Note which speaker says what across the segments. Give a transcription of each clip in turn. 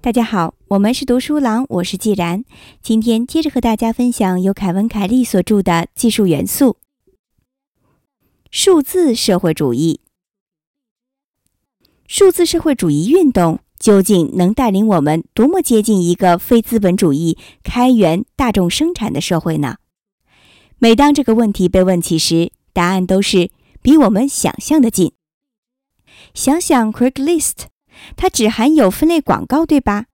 Speaker 1: 大家好，我们是读书郎，我是既然。今天接着和大家分享由凯文·凯利所著的《技术元素：数字社会主义》。数字社会主义运动究竟能带领我们多么接近一个非资本主义、开源、大众生产的社会呢？每当这个问题被问起时，答案都是比我们想象的近。想想 Craigslist。它只含有分类广告，对吧？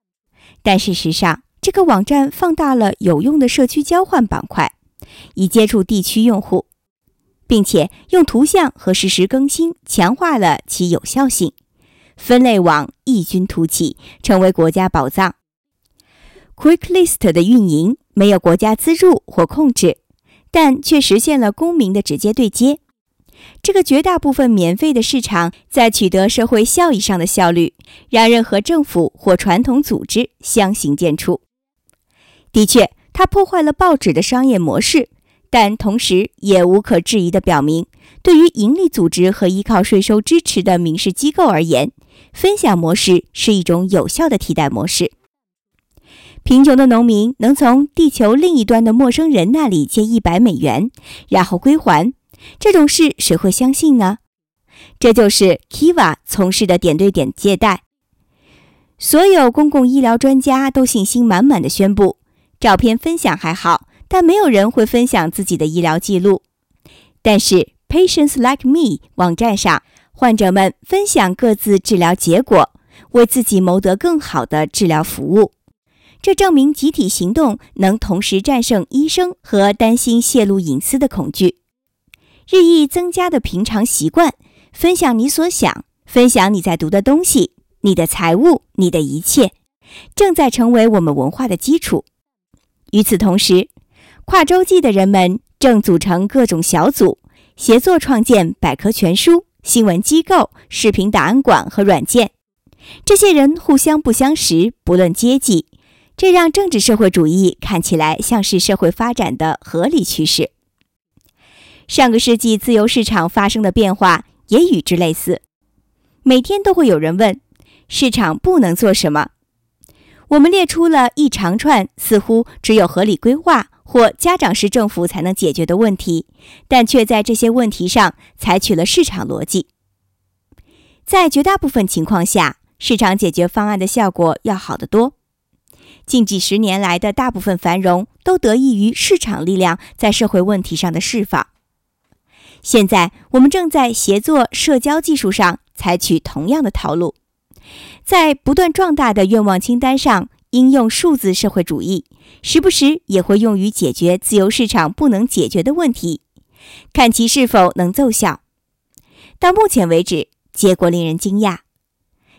Speaker 1: 但事实上，这个网站放大了有用的社区交换板块，以接触地区用户，并且用图像和实时更新强化了其有效性。分类网异军突起，成为国家宝藏。QuickList 的运营没有国家资助或控制，但却实现了公民的直接对接。这个绝大部分免费的市场，在取得社会效益上的效率，让任何政府或传统组织相形见绌。的确，它破坏了报纸的商业模式，但同时也无可置疑地表明，对于盈利组织和依靠税收支持的民事机构而言，分享模式是一种有效的替代模式。贫穷的农民能从地球另一端的陌生人那里借一百美元，然后归还。这种事谁会相信呢？这就是 Kiva 从事的点对点借贷。所有公共医疗专家都信心满满的宣布：照片分享还好，但没有人会分享自己的医疗记录。但是 Patients Like Me 网站上，患者们分享各自治疗结果，为自己谋得更好的治疗服务。这证明集体行动能同时战胜医生和担心泄露隐私的恐惧。日益增加的平常习惯，分享你所想，分享你在读的东西，你的财务，你的一切，正在成为我们文化的基础。与此同时，跨洲际的人们正组成各种小组，协作创建百科全书、新闻机构、视频档案馆和软件。这些人互相不相识，不论阶级，这让政治社会主义看起来像是社会发展的合理趋势。上个世纪自由市场发生的变化也与之类似。每天都会有人问：市场不能做什么？我们列出了一长串似乎只有合理规划或家长式政府才能解决的问题，但却在这些问题上采取了市场逻辑。在绝大部分情况下，市场解决方案的效果要好得多。近几十年来的大部分繁荣都得益于市场力量在社会问题上的释放。现在，我们正在协作社交技术上采取同样的套路，在不断壮大的愿望清单上应用数字社会主义，时不时也会用于解决自由市场不能解决的问题，看其是否能奏效。到目前为止，结果令人惊讶，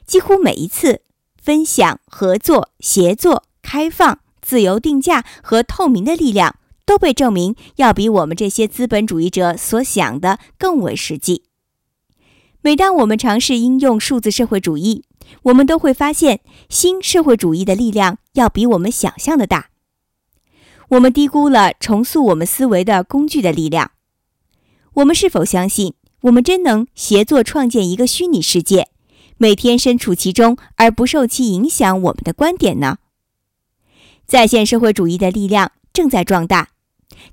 Speaker 1: 几乎每一次分享、合作、协作、开放、自由定价和透明的力量。都被证明要比我们这些资本主义者所想的更为实际。每当我们尝试应用数字社会主义，我们都会发现新社会主义的力量要比我们想象的大。我们低估了重塑我们思维的工具的力量。我们是否相信我们真能协作创建一个虚拟世界，每天身处其中而不受其影响我们的观点呢？在线社会主义的力量正在壮大。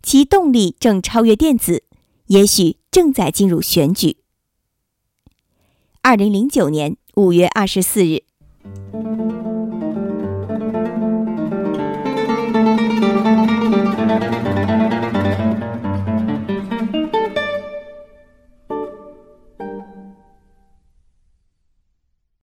Speaker 1: 其动力正超越电子，也许正在进入选举。二零零九年五月二十四日。